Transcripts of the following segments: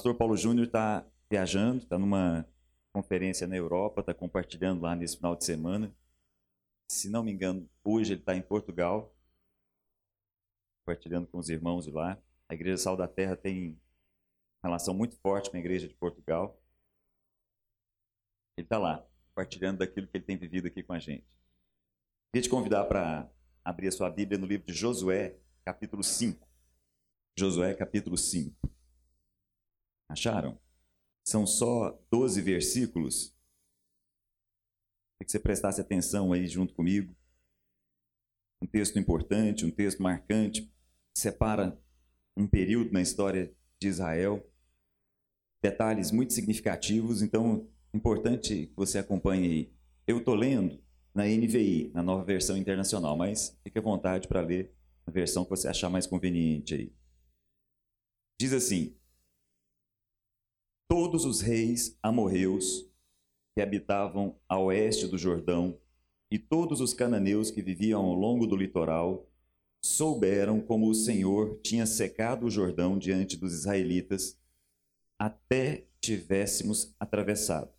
pastor Paulo Júnior está viajando, está numa conferência na Europa, está compartilhando lá nesse final de semana. Se não me engano, hoje ele está em Portugal, compartilhando com os irmãos de lá. A Igreja Sal da Terra tem relação muito forte com a Igreja de Portugal. Ele está lá, compartilhando daquilo que ele tem vivido aqui com a gente. Queria te convidar para abrir a sua Bíblia no livro de Josué, capítulo 5. Josué, capítulo 5. Acharam? São só 12 versículos. Queria que você prestasse atenção aí junto comigo. Um texto importante, um texto marcante, separa um período na história de Israel. Detalhes muito significativos, então é importante que você acompanhe aí. Eu estou lendo na NVI, na nova versão internacional, mas fique à vontade para ler a versão que você achar mais conveniente aí. Diz assim: Todos os reis amorreus que habitavam a oeste do Jordão e todos os cananeus que viviam ao longo do litoral souberam como o Senhor tinha secado o Jordão diante dos israelitas até tivéssemos atravessado.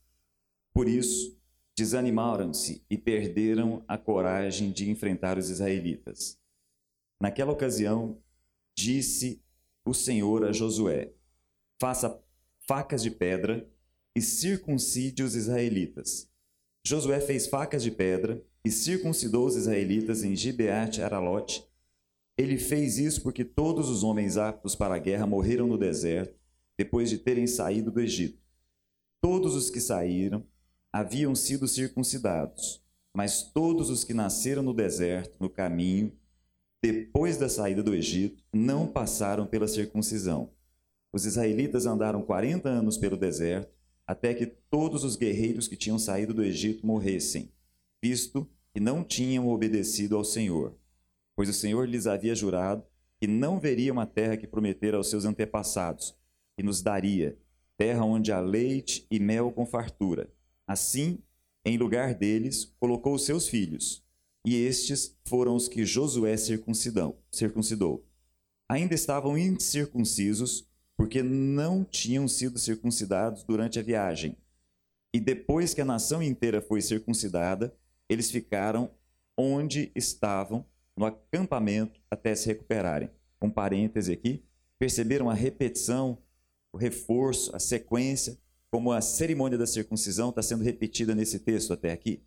Por isso, desanimaram-se e perderam a coragem de enfrentar os israelitas. Naquela ocasião, disse o Senhor a Josué: Faça facas de pedra e circuncide os israelitas. Josué fez facas de pedra e circuncidou os israelitas em Gibeate Aralote. Ele fez isso porque todos os homens aptos para a guerra morreram no deserto, depois de terem saído do Egito. Todos os que saíram haviam sido circuncidados, mas todos os que nasceram no deserto, no caminho, depois da saída do Egito, não passaram pela circuncisão. Os israelitas andaram 40 anos pelo deserto, até que todos os guerreiros que tinham saído do Egito morressem, visto que não tinham obedecido ao Senhor. Pois o Senhor lhes havia jurado que não veria uma terra que prometera aos seus antepassados, que nos daria, terra onde há leite e mel com fartura Assim, em lugar deles, colocou os seus filhos, e estes foram os que Josué circuncidou. Ainda estavam incircuncisos, porque não tinham sido circuncidados durante a viagem. E depois que a nação inteira foi circuncidada, eles ficaram onde estavam, no acampamento, até se recuperarem. Um parêntese aqui, perceberam a repetição, o reforço, a sequência como a cerimônia da circuncisão está sendo repetida nesse texto até aqui.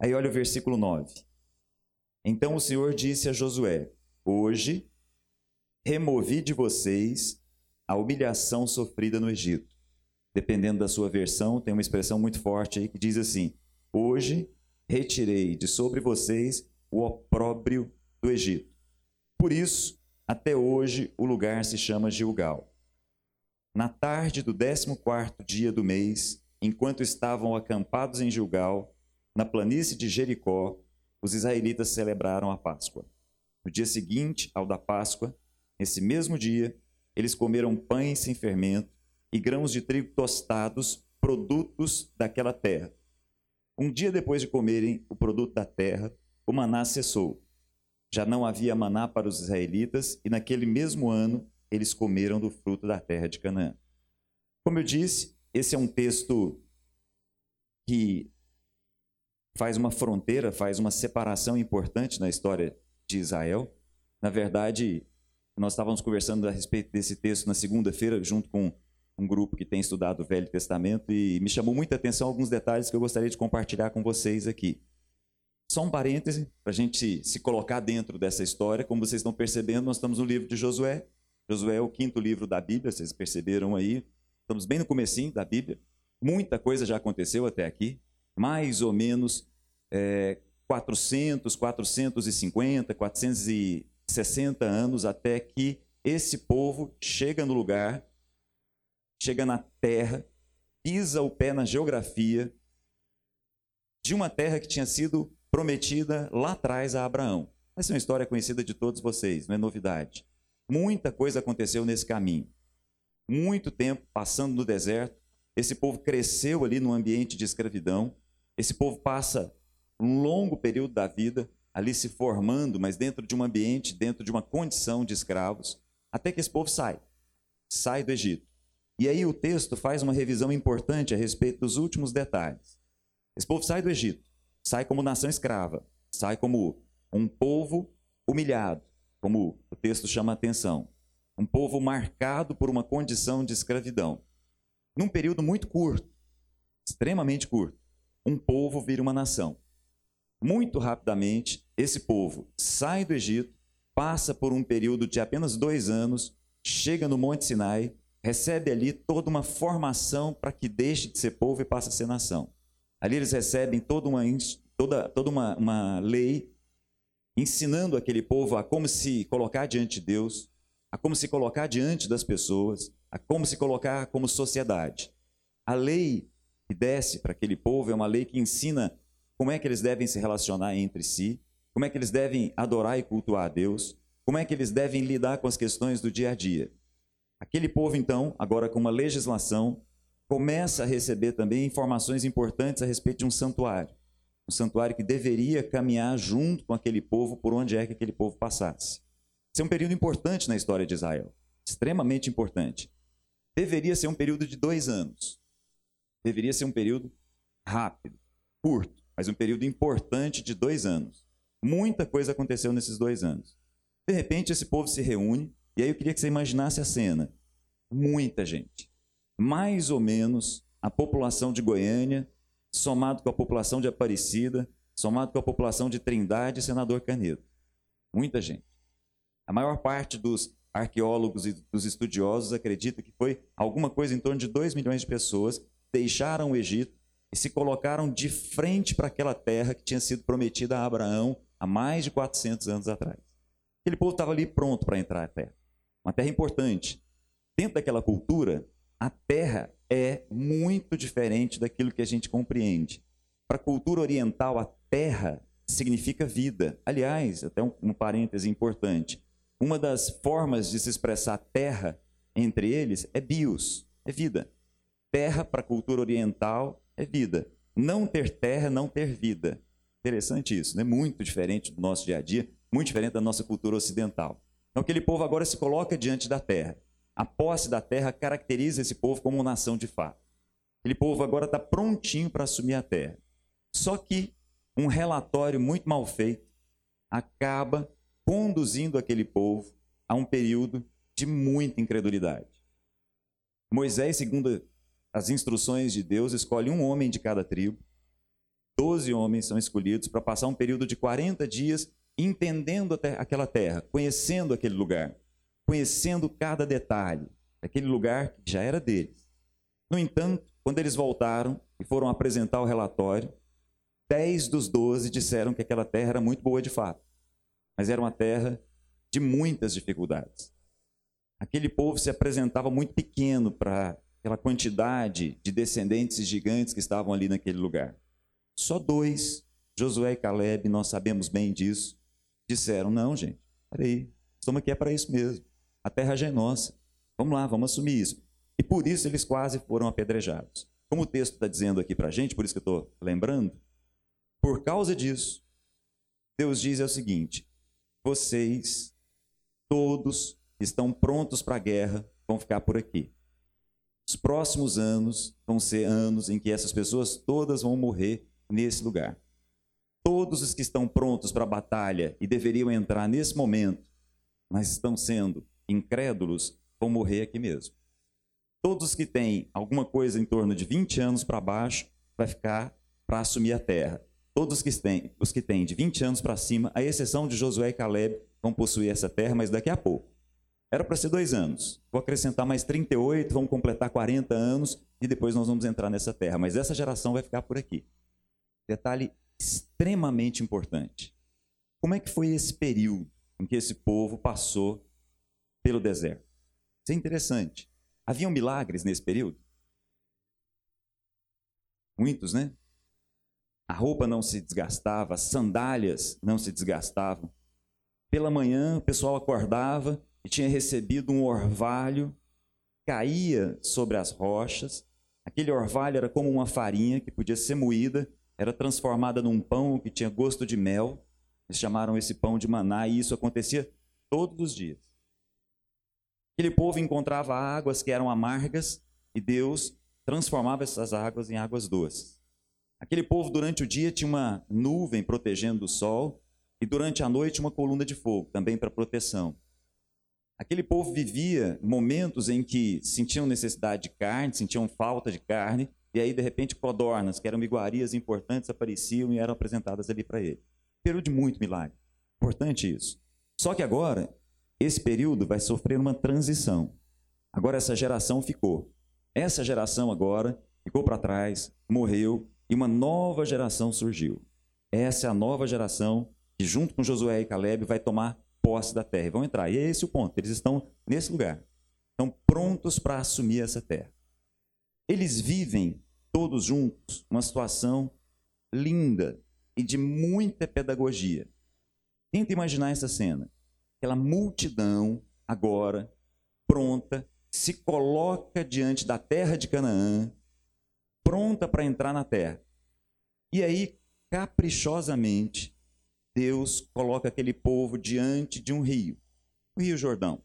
Aí olha o versículo 9. Então o Senhor disse a Josué: Hoje removi de vocês a humilhação sofrida no Egito. Dependendo da sua versão, tem uma expressão muito forte aí que diz assim: Hoje retirei de sobre vocês o opróbrio do Egito. Por isso, até hoje o lugar se chama Gilgal. Na tarde do décimo quarto dia do mês, enquanto estavam acampados em Gilgal, na planície de Jericó, os israelitas celebraram a Páscoa. No dia seguinte ao da Páscoa, nesse mesmo dia, eles comeram pães sem fermento e grãos de trigo tostados, produtos daquela terra. Um dia depois de comerem o produto da terra, o maná cessou. Já não havia maná para os israelitas, e naquele mesmo ano eles comeram do fruto da terra de Canaã. Como eu disse, esse é um texto que faz uma fronteira, faz uma separação importante na história de Israel. Na verdade, nós estávamos conversando a respeito desse texto na segunda-feira, junto com um grupo que tem estudado o Velho Testamento, e me chamou muita atenção alguns detalhes que eu gostaria de compartilhar com vocês aqui. Só um parêntese, para a gente se colocar dentro dessa história. Como vocês estão percebendo, nós estamos no livro de Josué, Josué é o quinto livro da Bíblia, vocês perceberam aí. Estamos bem no comecinho da Bíblia. Muita coisa já aconteceu até aqui. Mais ou menos é, 400, 450, 460 anos até que esse povo chega no lugar, chega na terra, pisa o pé na geografia de uma terra que tinha sido prometida lá atrás a Abraão. Essa é uma história conhecida de todos vocês, não é novidade. Muita coisa aconteceu nesse caminho. Muito tempo passando no deserto. Esse povo cresceu ali no ambiente de escravidão. Esse povo passa um longo período da vida ali se formando, mas dentro de um ambiente, dentro de uma condição de escravos, até que esse povo sai. Sai do Egito. E aí o texto faz uma revisão importante a respeito dos últimos detalhes. Esse povo sai do Egito, sai como nação escrava, sai como um povo humilhado, como o texto chama a atenção. Um povo marcado por uma condição de escravidão. Num período muito curto, extremamente curto, um povo vira uma nação. Muito rapidamente, esse povo sai do Egito, passa por um período de apenas dois anos, chega no Monte Sinai, recebe ali toda uma formação para que deixe de ser povo e passe a ser nação. Ali eles recebem toda uma, toda, toda uma, uma lei ensinando aquele povo a como se colocar diante de Deus, a como se colocar diante das pessoas, a como se colocar como sociedade. A lei que desce para aquele povo é uma lei que ensina como é que eles devem se relacionar entre si, como é que eles devem adorar e cultuar a Deus, como é que eles devem lidar com as questões do dia a dia. Aquele povo, então, agora com uma legislação, começa a receber também informações importantes a respeito de um santuário. Um santuário que deveria caminhar junto com aquele povo por onde é que aquele povo passasse. Esse é um período importante na história de Israel, extremamente importante. Deveria ser um período de dois anos. Deveria ser um período rápido, curto, mas um período importante de dois anos. Muita coisa aconteceu nesses dois anos. De repente, esse povo se reúne, e aí eu queria que você imaginasse a cena. Muita gente. Mais ou menos a população de Goiânia, somado com a população de Aparecida, somado com a população de Trindade e Senador Canedo. Muita gente. A maior parte dos arqueólogos e dos estudiosos acredita que foi alguma coisa em torno de 2 milhões de pessoas deixaram o Egito e se colocaram de frente para aquela terra que tinha sido prometida a Abraão há mais de 400 anos atrás. Aquele povo estava ali pronto para entrar na terra. Uma terra importante. Dentro daquela cultura, a terra é muito diferente daquilo que a gente compreende. Para a cultura oriental, a terra significa vida. Aliás, até um, um parêntese importante. Uma das formas de se expressar terra entre eles é bios, é vida. Terra para a cultura oriental é vida. Não ter terra não ter vida. Interessante isso, né? Muito diferente do nosso dia a dia, muito diferente da nossa cultura ocidental. Então, aquele povo agora se coloca diante da terra. A posse da terra caracteriza esse povo como uma nação de fato. Aquele povo agora está prontinho para assumir a terra. Só que um relatório muito mal feito acaba conduzindo aquele povo a um período de muita incredulidade. Moisés, segundo as instruções de Deus, escolhe um homem de cada tribo. Doze homens são escolhidos para passar um período de 40 dias entendendo aquela terra, conhecendo aquele lugar, conhecendo cada detalhe daquele lugar que já era deles. No entanto, quando eles voltaram e foram apresentar o relatório, dez dos doze disseram que aquela terra era muito boa de fato mas era uma terra de muitas dificuldades. Aquele povo se apresentava muito pequeno para aquela quantidade de descendentes gigantes que estavam ali naquele lugar. Só dois, Josué e Caleb, nós sabemos bem disso, disseram: Não, gente, peraí, estamos aqui é para isso mesmo. A terra já é nossa. Vamos lá, vamos assumir isso. E por isso eles quase foram apedrejados. Como o texto está dizendo aqui para a gente, por isso que eu estou lembrando, por causa disso, Deus diz é o seguinte: vocês, todos estão prontos para a guerra, vão ficar por aqui. Os próximos anos vão ser anos em que essas pessoas todas vão morrer nesse lugar. Todos os que estão prontos para a batalha e deveriam entrar nesse momento, mas estão sendo incrédulos, vão morrer aqui mesmo. Todos que têm alguma coisa em torno de 20 anos para baixo, vai ficar para assumir a terra. Todos que têm, os que têm de 20 anos para cima, à exceção de Josué e Caleb, vão possuir essa terra, mas daqui a pouco. Era para ser dois anos. Vou acrescentar mais 38, vamos completar 40 anos e depois nós vamos entrar nessa terra. Mas essa geração vai ficar por aqui. Detalhe extremamente importante. Como é que foi esse período em que esse povo passou pelo deserto? Isso é interessante. Haviam milagres nesse período? Muitos, né? A roupa não se desgastava, as sandálias não se desgastavam. Pela manhã, o pessoal acordava e tinha recebido um orvalho, caía sobre as rochas. Aquele orvalho era como uma farinha que podia ser moída, era transformada num pão que tinha gosto de mel. Eles chamaram esse pão de maná e isso acontecia todos os dias. Aquele povo encontrava águas que eram amargas e Deus transformava essas águas em águas doces. Aquele povo, durante o dia, tinha uma nuvem protegendo do sol e durante a noite uma coluna de fogo, também para proteção. Aquele povo vivia momentos em que sentiam necessidade de carne, sentiam falta de carne, e aí, de repente, codornas, que eram iguarias importantes, apareciam e eram apresentadas ali para ele. Período de muito milagre. Importante isso. Só que agora, esse período vai sofrer uma transição. Agora, essa geração ficou. Essa geração agora ficou para trás, morreu, e uma nova geração surgiu. Essa é a nova geração que, junto com Josué e Caleb, vai tomar posse da terra. E vão entrar. E é esse o ponto. Eles estão nesse lugar. Estão prontos para assumir essa terra. Eles vivem todos juntos uma situação linda e de muita pedagogia. Tenta imaginar essa cena. Aquela multidão agora pronta se coloca diante da terra de Canaã, pronta para entrar na terra. E aí, caprichosamente, Deus coloca aquele povo diante de um rio, o Rio Jordão.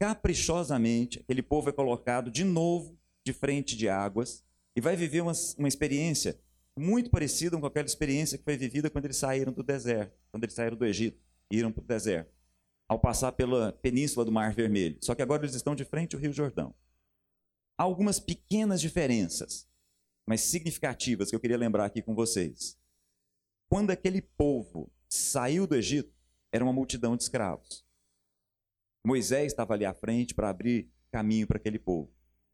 Caprichosamente, aquele povo é colocado de novo de frente de águas e vai viver uma, uma experiência muito parecida com aquela experiência que foi vivida quando eles saíram do deserto, quando eles saíram do Egito e iram para o deserto, ao passar pela península do Mar Vermelho. Só que agora eles estão de frente ao Rio Jordão. Há algumas pequenas diferenças, mas significativas, que eu queria lembrar aqui com vocês. Quando aquele povo saiu do Egito, era uma multidão de escravos. Moisés estava ali à frente para abrir caminho para aquele povo.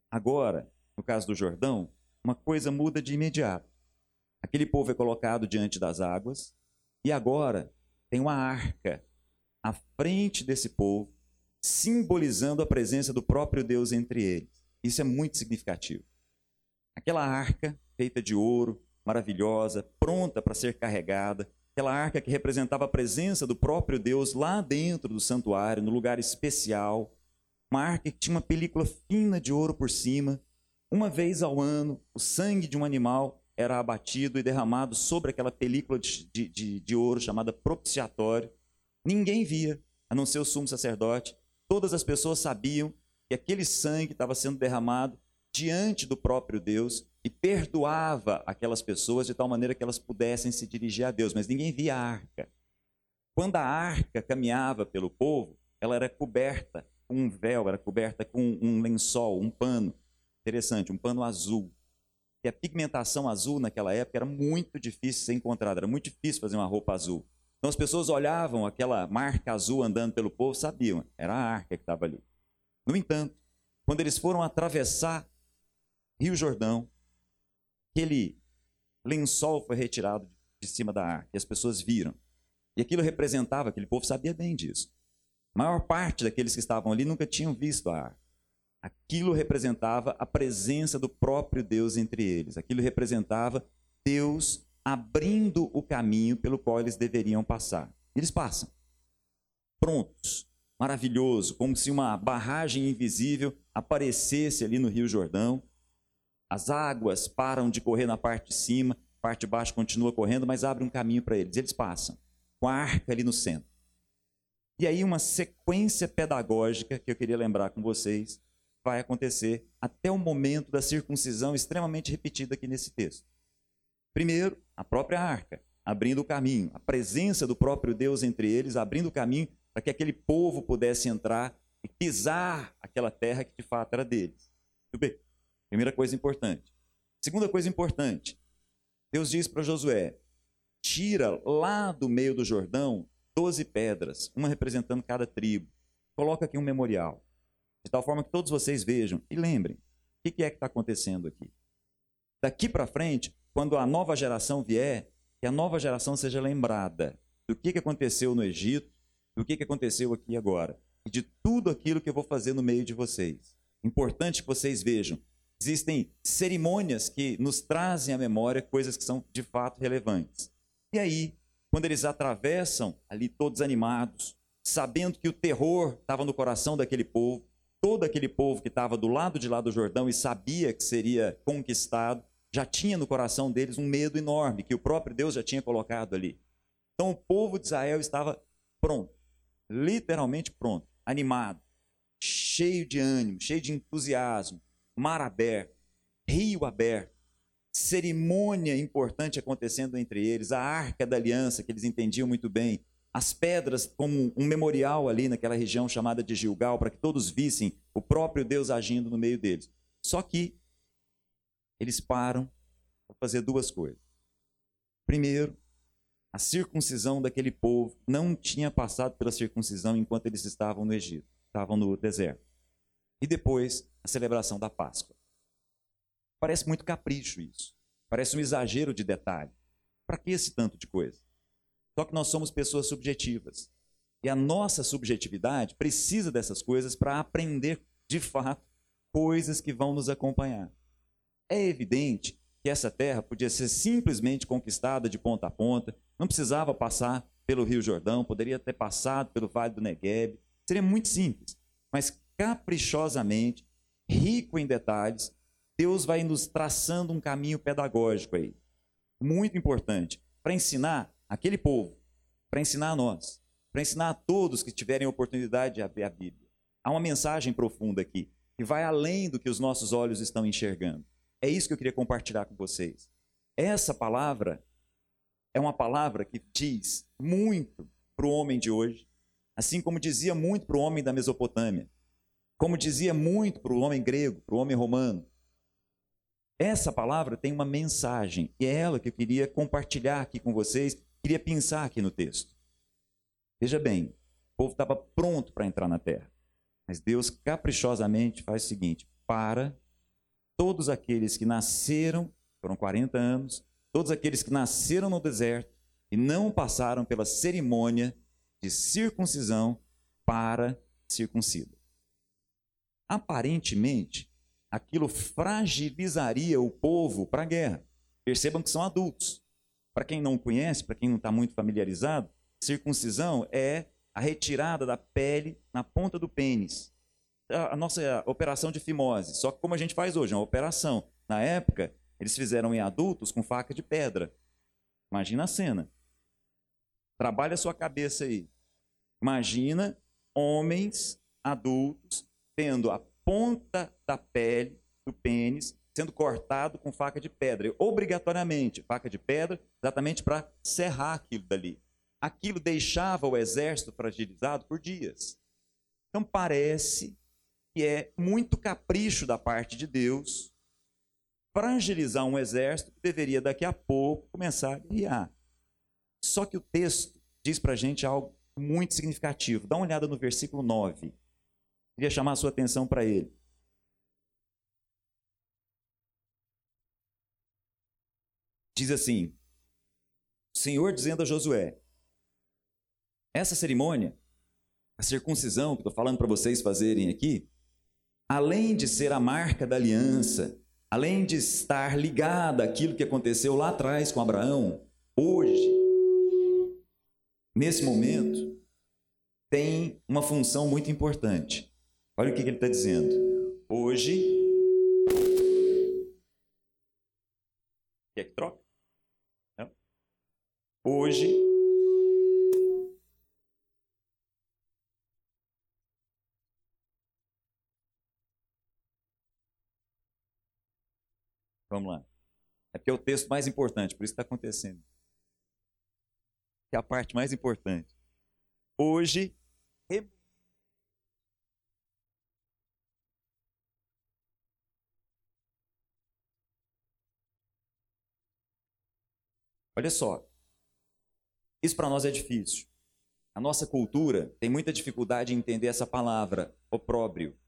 Agora, no caso do Jordão, uma coisa muda de imediato. Aquele povo é colocado diante das águas e agora tem uma arca à frente desse povo, simbolizando a presença do próprio Deus entre eles. Isso é muito significativo. Aquela arca feita de ouro, maravilhosa, pronta para ser carregada, aquela arca que representava a presença do próprio Deus lá dentro do santuário, no lugar especial, uma arca que tinha uma película fina de ouro por cima. Uma vez ao ano, o sangue de um animal era abatido e derramado sobre aquela película de, de, de ouro chamada propiciatório. Ninguém via, a não ser o sumo sacerdote. Todas as pessoas sabiam que aquele sangue estava sendo derramado diante do próprio Deus e perdoava aquelas pessoas de tal maneira que elas pudessem se dirigir a Deus, mas ninguém via a arca. Quando a arca caminhava pelo povo, ela era coberta com um véu, era coberta com um lençol, um pano. Interessante, um pano azul. E a pigmentação azul naquela época era muito difícil de ser encontrada, era muito difícil fazer uma roupa azul. Então as pessoas olhavam aquela marca azul andando pelo povo, sabiam, era a arca que estava ali. No entanto, quando eles foram atravessar Rio Jordão, aquele lençol foi retirado de cima da arca, e as pessoas viram. E aquilo representava, aquele povo sabia bem disso. A maior parte daqueles que estavam ali nunca tinham visto a arca. Aquilo representava a presença do próprio Deus entre eles. Aquilo representava Deus abrindo o caminho pelo qual eles deveriam passar. Eles passam. Prontos. Maravilhoso. Como se uma barragem invisível aparecesse ali no Rio Jordão. As águas param de correr na parte de cima, parte de baixo continua correndo, mas abre um caminho para eles. Eles passam. Com a arca ali no centro. E aí, uma sequência pedagógica que eu queria lembrar com vocês vai acontecer até o momento da circuncisão, extremamente repetida aqui nesse texto. Primeiro, a própria arca, abrindo o caminho, a presença do próprio Deus entre eles, abrindo o caminho para que aquele povo pudesse entrar e pisar aquela terra que de fato era deles. Primeira coisa importante. Segunda coisa importante, Deus diz para Josué: tira lá do meio do Jordão doze pedras, uma representando cada tribo. Coloca aqui um memorial, de tal forma que todos vocês vejam e lembrem o que é que está acontecendo aqui. Daqui para frente, quando a nova geração vier, que a nova geração seja lembrada do que, que aconteceu no Egito, do que, que aconteceu aqui agora, e de tudo aquilo que eu vou fazer no meio de vocês. Importante que vocês vejam. Existem cerimônias que nos trazem à memória coisas que são de fato relevantes. E aí, quando eles atravessam ali todos animados, sabendo que o terror estava no coração daquele povo, todo aquele povo que estava do lado de lá do Jordão e sabia que seria conquistado, já tinha no coração deles um medo enorme que o próprio Deus já tinha colocado ali. Então o povo de Israel estava pronto, literalmente pronto, animado, cheio de ânimo, cheio de entusiasmo, mar aberto, rio aberto, cerimônia importante acontecendo entre eles, a arca da aliança, que eles entendiam muito bem, as pedras como um memorial ali naquela região chamada de Gilgal, para que todos vissem o próprio Deus agindo no meio deles. Só que eles param para fazer duas coisas. Primeiro, a circuncisão daquele povo não tinha passado pela circuncisão enquanto eles estavam no Egito, estavam no deserto. E depois, a celebração da Páscoa. Parece muito capricho isso. Parece um exagero de detalhe. Para que esse tanto de coisa? Só que nós somos pessoas subjetivas. E a nossa subjetividade precisa dessas coisas para aprender, de fato, coisas que vão nos acompanhar. É evidente que essa terra podia ser simplesmente conquistada de ponta a ponta, não precisava passar pelo Rio Jordão, poderia ter passado pelo Vale do Negueb, seria muito simples. Mas caprichosamente, rico em detalhes, Deus vai nos traçando um caminho pedagógico aí, muito importante, para ensinar aquele povo, para ensinar a nós, para ensinar a todos que tiverem oportunidade de abrir a Bíblia. Há uma mensagem profunda aqui, que vai além do que os nossos olhos estão enxergando. É isso que eu queria compartilhar com vocês. Essa palavra é uma palavra que diz muito para o homem de hoje, assim como dizia muito para o homem da Mesopotâmia, como dizia muito para o homem grego, para o homem romano. Essa palavra tem uma mensagem, e é ela que eu queria compartilhar aqui com vocês, queria pensar aqui no texto. Veja bem, o povo estava pronto para entrar na terra, mas Deus caprichosamente faz o seguinte: para todos aqueles que nasceram, foram 40 anos, todos aqueles que nasceram no deserto e não passaram pela cerimônia de circuncisão para circuncida. Aparentemente, aquilo fragilizaria o povo para a guerra. Percebam que são adultos. Para quem não conhece, para quem não está muito familiarizado, circuncisão é a retirada da pele na ponta do pênis. A nossa operação de fimose. Só que como a gente faz hoje, é uma operação. Na época, eles fizeram em adultos com faca de pedra. Imagina a cena. Trabalha a sua cabeça aí. Imagina homens adultos tendo a ponta da pele do pênis sendo cortado com faca de pedra, obrigatoriamente, faca de pedra, exatamente para serrar aquilo dali. Aquilo deixava o exército fragilizado por dias. Então parece que é muito capricho da parte de Deus fragilizar um exército que deveria daqui a pouco começar a guiar. Só que o texto diz para a gente algo muito significativo. Dá uma olhada no versículo 9. Queria chamar a sua atenção para ele. diz assim: o Senhor dizendo a Josué: essa cerimônia, a circuncisão que estou falando para vocês fazerem aqui, além de ser a marca da aliança, além de estar ligada àquilo que aconteceu lá atrás com Abraão, hoje, nesse momento, tem uma função muito importante. Olha o que ele está dizendo. Hoje. Quer que troca? Hoje, Vamos lá. É é o texto mais importante, por isso está acontecendo. Que é a parte mais importante. Hoje, Olha só, isso para nós é difícil. A nossa cultura tem muita dificuldade em entender essa palavra, opróbrio.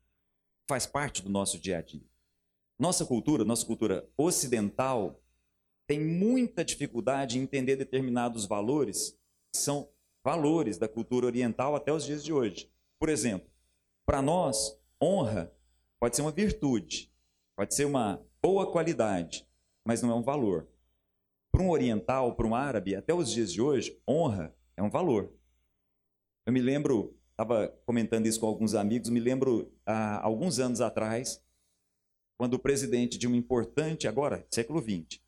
Faz parte do nosso dia a dia. Nossa cultura, nossa cultura ocidental, tem muita dificuldade em entender determinados valores, que são valores da cultura oriental até os dias de hoje. Por exemplo, para nós, honra pode ser uma virtude, pode ser uma boa qualidade, mas não é um valor. Para um oriental, para um árabe, até os dias de hoje, honra é um valor. Eu me lembro, estava comentando isso com alguns amigos, me lembro há alguns anos atrás, quando o presidente de uma importante, agora, século XX,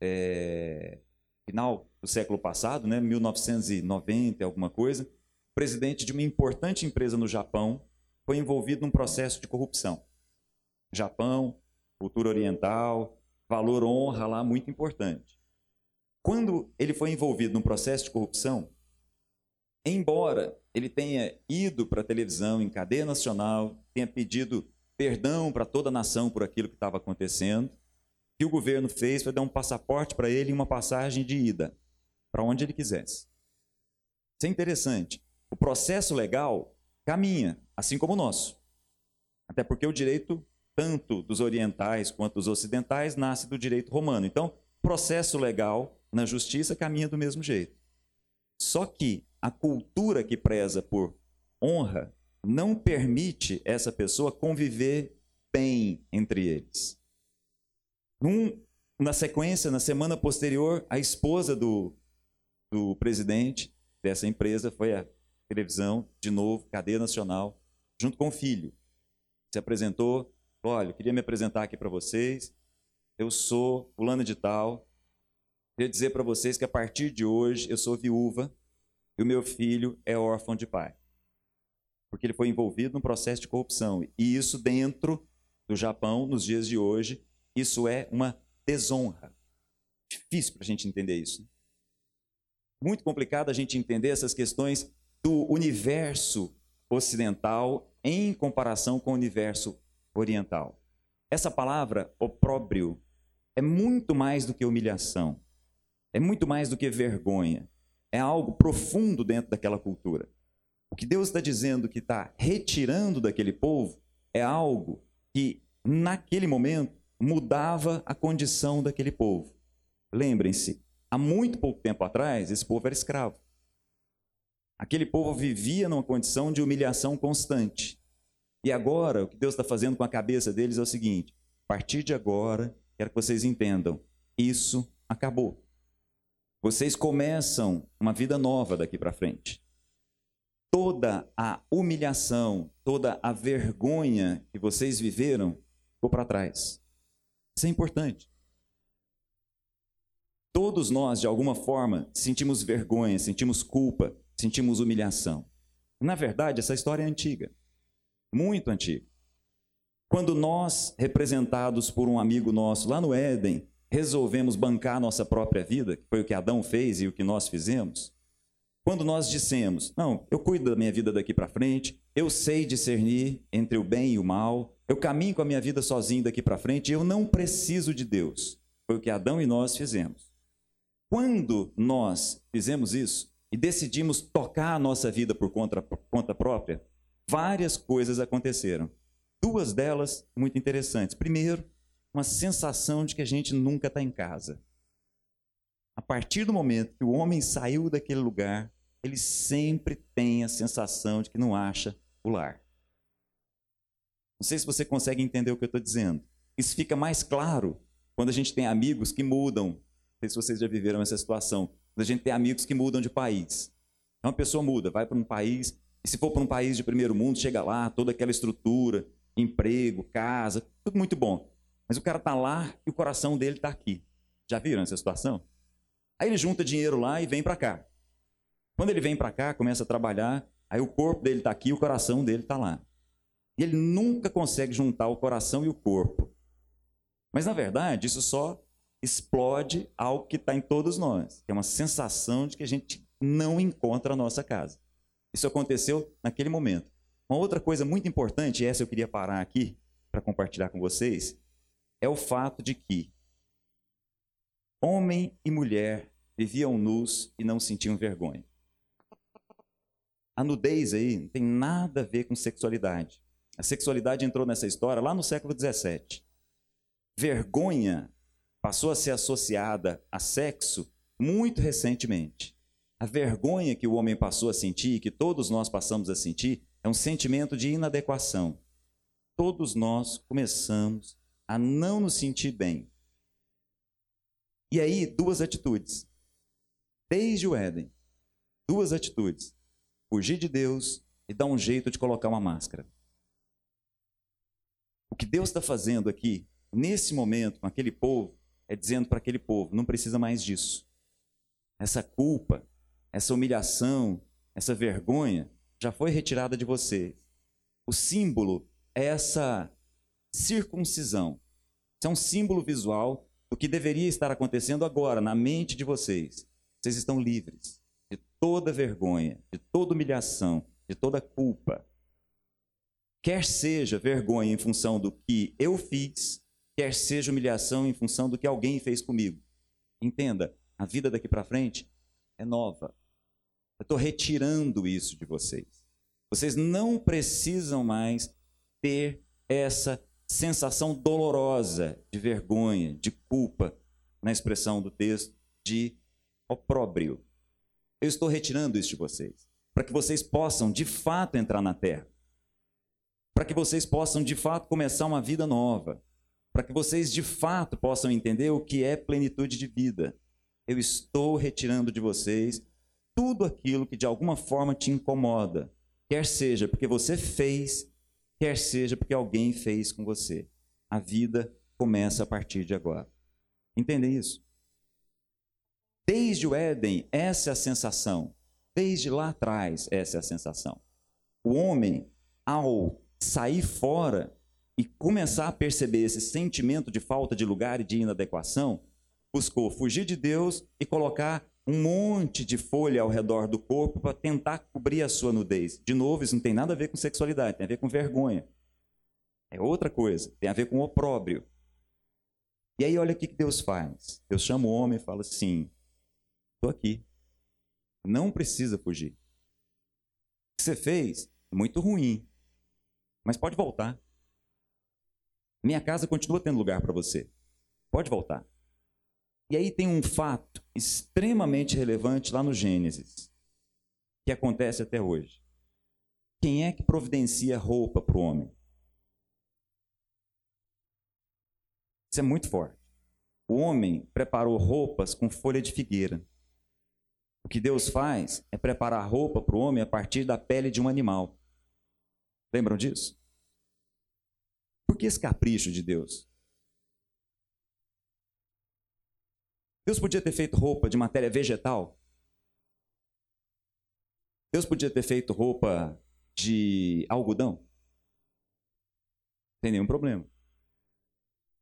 é, final do século passado, né, 1990, alguma coisa, presidente de uma importante empresa no Japão foi envolvido num processo de corrupção. Japão, cultura oriental, valor honra lá muito importante. Quando ele foi envolvido num processo de corrupção, embora ele tenha ido para a televisão em cadeia nacional, tenha pedido perdão para toda a nação por aquilo que estava acontecendo, o que o governo fez foi dar um passaporte para ele e uma passagem de ida para onde ele quisesse. Isso é interessante. O processo legal caminha, assim como o nosso. Até porque o direito, tanto dos orientais quanto dos ocidentais, nasce do direito romano. Então, processo legal na justiça caminha do mesmo jeito. Só que a cultura que preza por honra não permite essa pessoa conviver bem entre eles. Num, na sequência, na semana posterior, a esposa do, do presidente dessa empresa foi à televisão, de novo, cadeia nacional, junto com o filho. Se apresentou, olha, eu queria me apresentar aqui para vocês, eu sou fulano de tal, queria dizer para vocês que a partir de hoje eu sou viúva e o meu filho é órfão de pai. Porque ele foi envolvido num processo de corrupção. E isso dentro do Japão, nos dias de hoje, isso é uma desonra. Difícil para a gente entender isso. Né? Muito complicado a gente entender essas questões do universo ocidental em comparação com o universo oriental. Essa palavra, opróbrio, é muito mais do que humilhação, é muito mais do que vergonha, é algo profundo dentro daquela cultura. O que Deus está dizendo que está retirando daquele povo é algo que, naquele momento, mudava a condição daquele povo. Lembrem-se, há muito pouco tempo atrás, esse povo era escravo. Aquele povo vivia numa condição de humilhação constante. E agora, o que Deus está fazendo com a cabeça deles é o seguinte: a partir de agora, quero que vocês entendam, isso acabou. Vocês começam uma vida nova daqui para frente. Toda a humilhação, toda a vergonha que vocês viveram ficou para trás. Isso é importante. Todos nós, de alguma forma, sentimos vergonha, sentimos culpa, sentimos humilhação. Na verdade, essa história é antiga, muito antiga. Quando nós, representados por um amigo nosso lá no Éden, resolvemos bancar a nossa própria vida, que foi o que Adão fez e o que nós fizemos, quando nós dissemos, não, eu cuido da minha vida daqui para frente, eu sei discernir entre o bem e o mal, eu caminho com a minha vida sozinho daqui para frente, eu não preciso de Deus. Foi o que Adão e nós fizemos. Quando nós fizemos isso e decidimos tocar a nossa vida por conta, por conta própria, várias coisas aconteceram. Duas delas muito interessantes. Primeiro, uma sensação de que a gente nunca está em casa. A partir do momento que o homem saiu daquele lugar, ele sempre tem a sensação de que não acha o lar. Não sei se você consegue entender o que eu estou dizendo. Isso fica mais claro quando a gente tem amigos que mudam. Não sei se vocês já viveram essa situação. Quando a gente tem amigos que mudam de país. Uma pessoa muda, vai para um país, e se for para um país de primeiro mundo, chega lá, toda aquela estrutura, emprego, casa, tudo muito bom. Mas o cara está lá e o coração dele está aqui. Já viram essa situação? Aí ele junta dinheiro lá e vem para cá. Quando ele vem para cá, começa a trabalhar, aí o corpo dele está aqui o coração dele está lá. E ele nunca consegue juntar o coração e o corpo. Mas na verdade, isso só explode algo que está em todos nós, que é uma sensação de que a gente não encontra a nossa casa. Isso aconteceu naquele momento. Uma outra coisa muito importante, e essa eu queria parar aqui para compartilhar com vocês, é o fato de que homem e mulher viviam nus e não sentiam vergonha. A nudez aí não tem nada a ver com sexualidade. A sexualidade entrou nessa história lá no século XVII. Vergonha passou a ser associada a sexo muito recentemente. A vergonha que o homem passou a sentir, que todos nós passamos a sentir, é um sentimento de inadequação. Todos nós começamos a não nos sentir bem. E aí, duas atitudes. Desde o Éden, duas atitudes: fugir de Deus e dar um jeito de colocar uma máscara. O que Deus está fazendo aqui, nesse momento, com aquele povo, é dizendo para aquele povo: não precisa mais disso. Essa culpa, essa humilhação, essa vergonha já foi retirada de vocês. O símbolo é essa circuncisão. Isso é um símbolo visual do que deveria estar acontecendo agora na mente de vocês. Vocês estão livres de toda vergonha, de toda humilhação, de toda culpa. Quer seja vergonha em função do que eu fiz, quer seja humilhação em função do que alguém fez comigo. Entenda, a vida daqui para frente é nova. Eu estou retirando isso de vocês. Vocês não precisam mais ter essa sensação dolorosa de vergonha, de culpa, na expressão do texto, de opróbrio. Eu estou retirando isso de vocês, para que vocês possam de fato entrar na terra, para que vocês possam de fato começar uma vida nova, para que vocês de fato possam entender o que é plenitude de vida. Eu estou retirando de vocês tudo aquilo que de alguma forma te incomoda, quer seja porque você fez, quer seja porque alguém fez com você. A vida começa a partir de agora. Entendem isso? Desde o Éden, essa é a sensação. Desde lá atrás, essa é a sensação. O homem, ao sair fora e começar a perceber esse sentimento de falta de lugar e de inadequação, buscou fugir de Deus e colocar um monte de folha ao redor do corpo para tentar cobrir a sua nudez. De novo, isso não tem nada a ver com sexualidade, tem a ver com vergonha. É outra coisa, tem a ver com opróbrio. E aí, olha o que Deus faz. Deus chama o homem e fala assim: estou aqui. Não precisa fugir. O que você fez é muito ruim, mas pode voltar. Minha casa continua tendo lugar para você. Pode voltar. E aí tem um fato extremamente relevante lá no Gênesis, que acontece até hoje. Quem é que providencia roupa para o homem? Isso é muito forte. O homem preparou roupas com folha de figueira. O que Deus faz é preparar roupa para o homem a partir da pele de um animal. Lembram disso? Por que esse capricho de Deus? Deus podia ter feito roupa de matéria vegetal. Deus podia ter feito roupa de algodão. Não tem nenhum problema.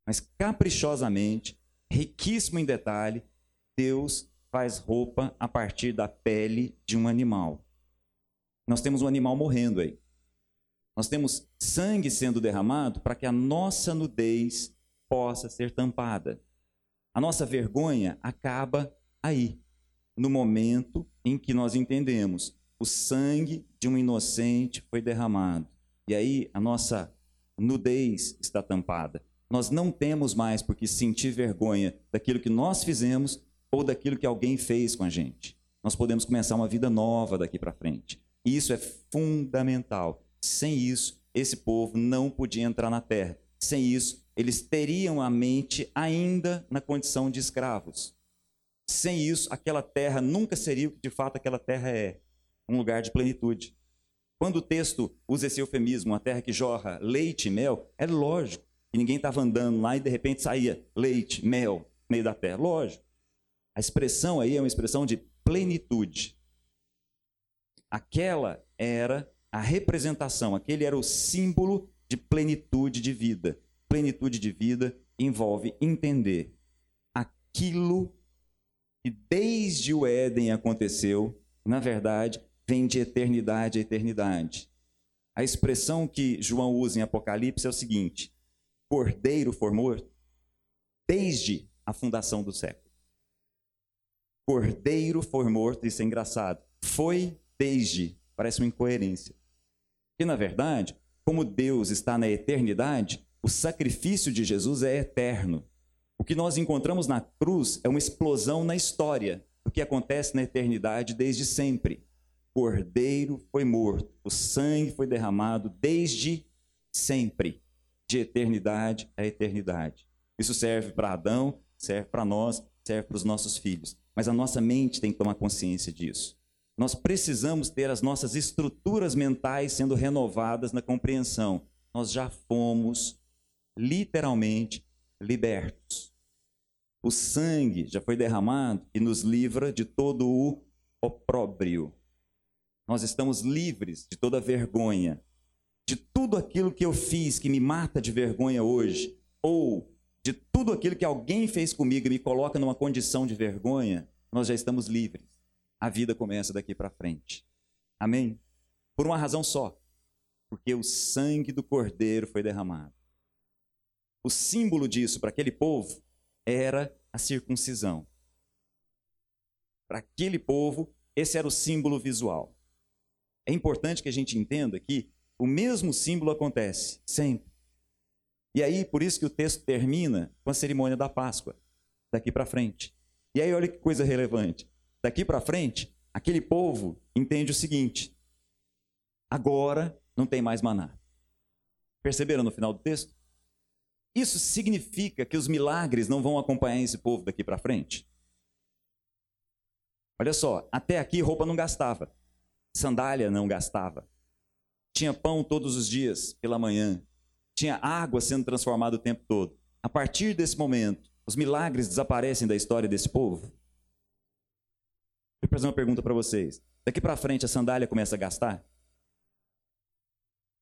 Mas caprichosamente, riquíssimo em detalhe, Deus faz roupa a partir da pele de um animal. Nós temos um animal morrendo aí. Nós temos sangue sendo derramado para que a nossa nudez possa ser tampada. A nossa vergonha acaba aí, no momento em que nós entendemos o sangue de um inocente foi derramado. E aí a nossa nudez está tampada. Nós não temos mais por que sentir vergonha daquilo que nós fizemos ou daquilo que alguém fez com a gente. Nós podemos começar uma vida nova daqui para frente. E isso é fundamental. Sem isso, esse povo não podia entrar na terra. Sem isso, eles teriam a mente ainda na condição de escravos. Sem isso, aquela terra nunca seria o que de fato aquela terra é um lugar de plenitude. Quando o texto usa esse eufemismo, uma terra que jorra leite e mel, é lógico que ninguém estava andando lá e de repente saía leite, mel no meio da terra. Lógico. A expressão aí é uma expressão de plenitude. Aquela era a representação, aquele era o símbolo de plenitude de vida plenitude de vida envolve entender aquilo que desde o Éden aconteceu, na verdade, vem de eternidade a eternidade. A expressão que João usa em Apocalipse é o seguinte: Cordeiro for morto desde a fundação do século. Cordeiro for morto, isso é engraçado. Foi desde, parece uma incoerência. Porque, na verdade, como Deus está na eternidade, o sacrifício de Jesus é eterno. O que nós encontramos na cruz é uma explosão na história, o que acontece na eternidade desde sempre. O cordeiro foi morto, o sangue foi derramado desde sempre, de eternidade a eternidade. Isso serve para Adão, serve para nós, serve para os nossos filhos. Mas a nossa mente tem que tomar consciência disso. Nós precisamos ter as nossas estruturas mentais sendo renovadas na compreensão. Nós já fomos literalmente libertos. O sangue já foi derramado e nos livra de todo o opróbrio. Nós estamos livres de toda vergonha. de tudo aquilo que eu fiz que me mata de vergonha hoje, ou de tudo aquilo que alguém fez comigo e me coloca numa condição de vergonha, nós já estamos livres. A vida começa daqui para frente. Amém? Por uma razão só. Porque o sangue do cordeiro foi derramado. O símbolo disso para aquele povo era a circuncisão. Para aquele povo, esse era o símbolo visual. É importante que a gente entenda que o mesmo símbolo acontece sempre. E aí, por isso que o texto termina com a cerimônia da Páscoa, daqui para frente. E aí, olha que coisa relevante. Daqui para frente, aquele povo entende o seguinte: agora não tem mais maná. Perceberam no final do texto? Isso significa que os milagres não vão acompanhar esse povo daqui para frente? Olha só, até aqui roupa não gastava, sandália não gastava, tinha pão todos os dias pela manhã, tinha água sendo transformada o tempo todo. A partir desse momento, os milagres desaparecem da história desse povo? Eu fazer uma pergunta para vocês. Daqui para frente a sandália começa a gastar?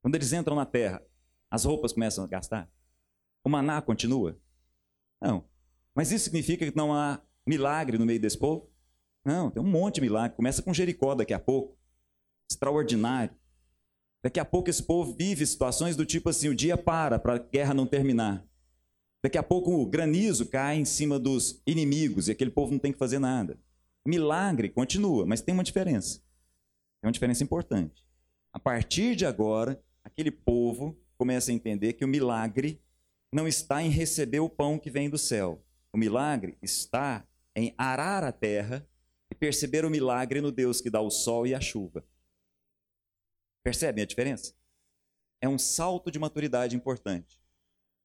Quando eles entram na terra, as roupas começam a gastar? O maná continua? Não. Mas isso significa que não há milagre no meio desse povo? Não, tem um monte de milagre. Começa com Jericó daqui a pouco. Extraordinário. Daqui a pouco esse povo vive situações do tipo assim: o dia para para a guerra não terminar. Daqui a pouco o granizo cai em cima dos inimigos e aquele povo não tem que fazer nada. Milagre continua, mas tem uma diferença. É uma diferença importante. A partir de agora, aquele povo começa a entender que o milagre não está em receber o pão que vem do céu. O milagre está em arar a terra e perceber o milagre no Deus que dá o sol e a chuva. Percebem a diferença? É um salto de maturidade importante.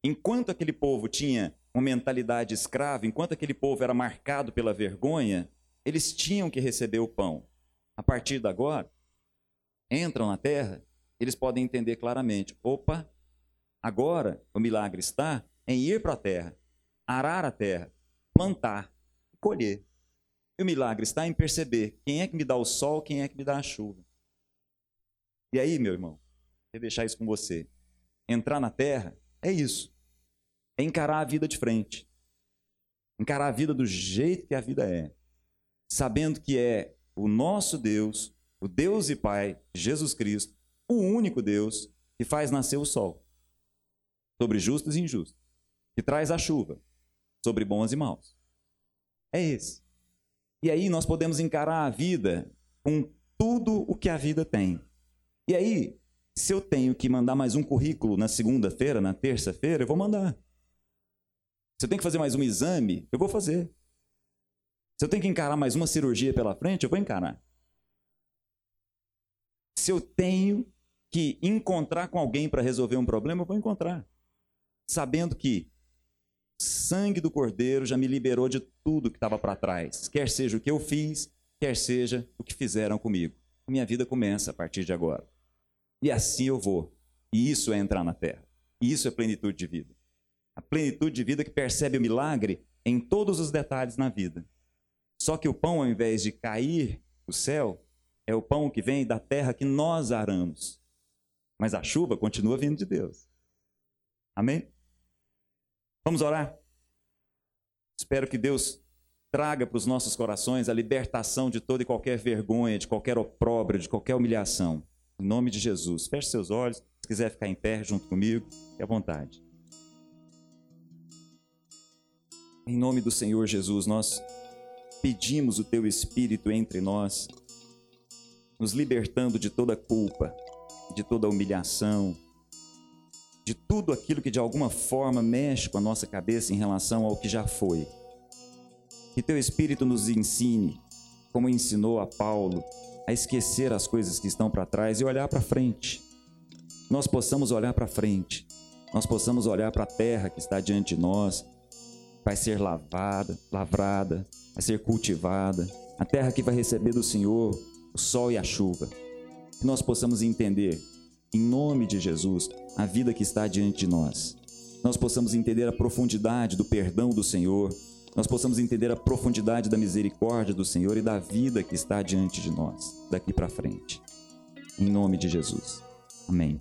Enquanto aquele povo tinha uma mentalidade escrava, enquanto aquele povo era marcado pela vergonha, eles tinham que receber o pão. A partir de agora, entram na terra, eles podem entender claramente: opa, agora o milagre está em ir para a terra, arar a terra, plantar, colher. E o milagre está em perceber quem é que me dá o sol, quem é que me dá a chuva. E aí, meu irmão, vou deixar isso com você. Entrar na terra é isso. É encarar a vida de frente. Encarar a vida do jeito que a vida é. Sabendo que é o nosso Deus, o Deus e Pai, Jesus Cristo, o único Deus que faz nascer o sol sobre justos e injustos, que traz a chuva sobre bons e maus. É esse. E aí nós podemos encarar a vida com tudo o que a vida tem. E aí, se eu tenho que mandar mais um currículo na segunda-feira, na terça-feira, eu vou mandar. Se eu tenho que fazer mais um exame, eu vou fazer. Se eu tenho que encarar mais uma cirurgia pela frente, eu vou encarar. Se eu tenho que encontrar com alguém para resolver um problema, eu vou encontrar. Sabendo que o sangue do Cordeiro já me liberou de tudo que estava para trás. Quer seja o que eu fiz, quer seja o que fizeram comigo. Minha vida começa a partir de agora. E assim eu vou. E isso é entrar na terra. E isso é plenitude de vida. A plenitude de vida que percebe o milagre em todos os detalhes na vida. Só que o pão, ao invés de cair do céu, é o pão que vem da terra que nós aramos. Mas a chuva continua vindo de Deus. Amém? Vamos orar? Espero que Deus traga para os nossos corações a libertação de toda e qualquer vergonha, de qualquer opróbrio, de qualquer humilhação. Em nome de Jesus. Feche seus olhos. Se quiser ficar em pé junto comigo, fique à vontade. Em nome do Senhor Jesus, nós pedimos o teu Espírito entre nós, nos libertando de toda culpa, de toda humilhação, de tudo aquilo que de alguma forma mexe com a nossa cabeça em relação ao que já foi. Que teu Espírito nos ensine, como ensinou a Paulo, a esquecer as coisas que estão para trás e olhar para frente. Nós possamos olhar para frente, nós possamos olhar para a terra que está diante de nós, vai ser lavada, lavrada, vai ser cultivada, a terra que vai receber do Senhor o sol e a chuva. Que nós possamos entender, em nome de Jesus, a vida que está diante de nós. Nós possamos entender a profundidade do perdão do Senhor, nós possamos entender a profundidade da misericórdia do Senhor e da vida que está diante de nós, daqui para frente. Em nome de Jesus. Amém.